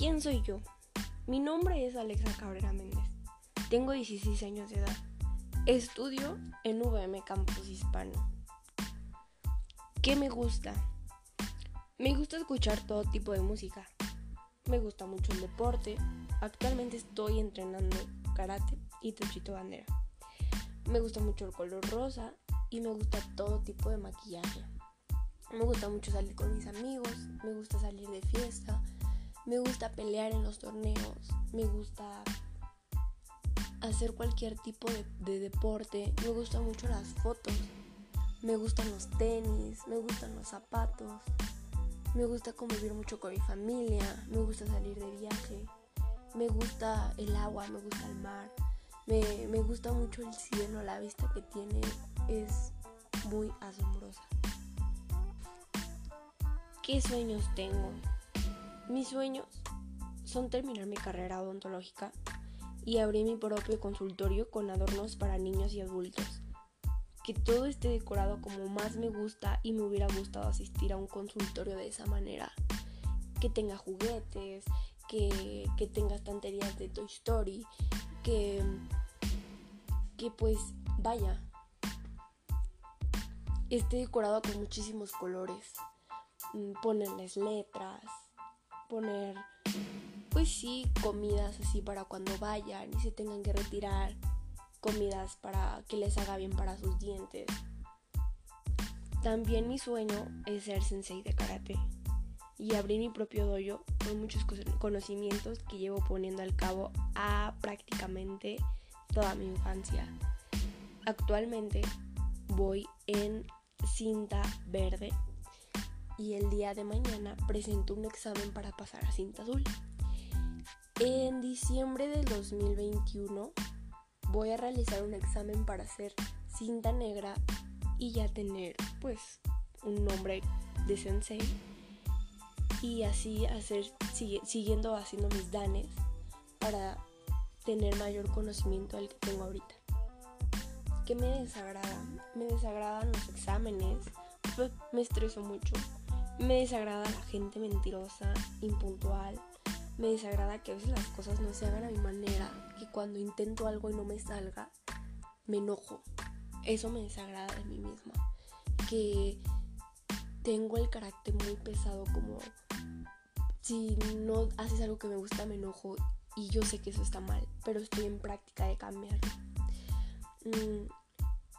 ¿Quién soy yo? Mi nombre es Alexa Cabrera Méndez. Tengo 16 años de edad. Estudio en VM Campus Hispano. ¿Qué me gusta? Me gusta escuchar todo tipo de música. Me gusta mucho el deporte. Actualmente estoy entrenando karate y tochito bandera. Me gusta mucho el color rosa y me gusta todo tipo de maquillaje. Me gusta mucho salir con mis amigos, me gusta salir de fiesta, me gusta pelear en los torneos, me gusta hacer cualquier tipo de, deporte, me gustan mucho las fotos, me gustan los tenis, me gustan los zapatos, me gusta convivir mucho con mi familia, me gusta salir de viaje, me gusta el agua, me gusta el mar, me, me gusta mucho el cielo, la vista que tiene es muy asombrosa. ¿Qué sueños tengo? Mis sueños son terminar mi carrera odontológica y abrir mi propio consultorio con adornos para niños y adultos. Que todo esté decorado como más me gusta y me hubiera gustado asistir a un consultorio de esa manera. Que tenga juguetes, que, que tenga estanterías de Toy Story, que, que pues vaya, esté decorado con muchísimos colores. Mm, ponerles letras, poner, pues sí, comidas así para cuando vayan y se tengan que retirar, comidas para que les haga bien para sus dientes. También mi sueño es ser sensei de karate y abrir mi propio dojo con muchos conocimientos que llevo poniendo al cabo a prácticamente toda mi infancia. Actualmente voy en cinta verde y el día de mañana presento un examen para pasar a cinta azul. En diciembre del 2021 voy a realizar un examen para hacer cinta negra y ya tener pues un nombre de sensei y así hacer siguiendo haciendo mis danes para tener mayor conocimiento del que tengo ahorita. ¿Qué me desagrada? Me desagradan los exámenes, me estreso mucho me desagrada la gente mentirosa, impuntual. Me desagrada que a veces las cosas no se hagan a mi manera, que cuando intento algo y no me salga, me enojo. Eso me desagrada de mí misma. Que tengo el carácter muy pesado como si no haces algo que me gusta me enojo y yo sé que eso está mal, pero estoy en práctica de cambiarlo. Mm,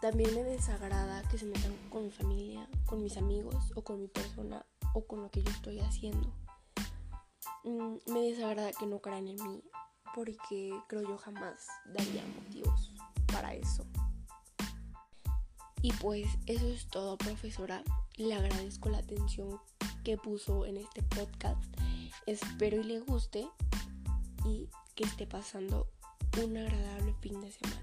también me desagrada que se metan con mi familia, con mis amigos o con mi persona o con lo que yo estoy haciendo. Mm, me desagrada que no crean en mí porque creo yo jamás daría motivos para eso. Y pues eso es todo, profesora. Le agradezco la atención que puso en este podcast. Espero y le guste y que esté pasando un agradable fin de semana.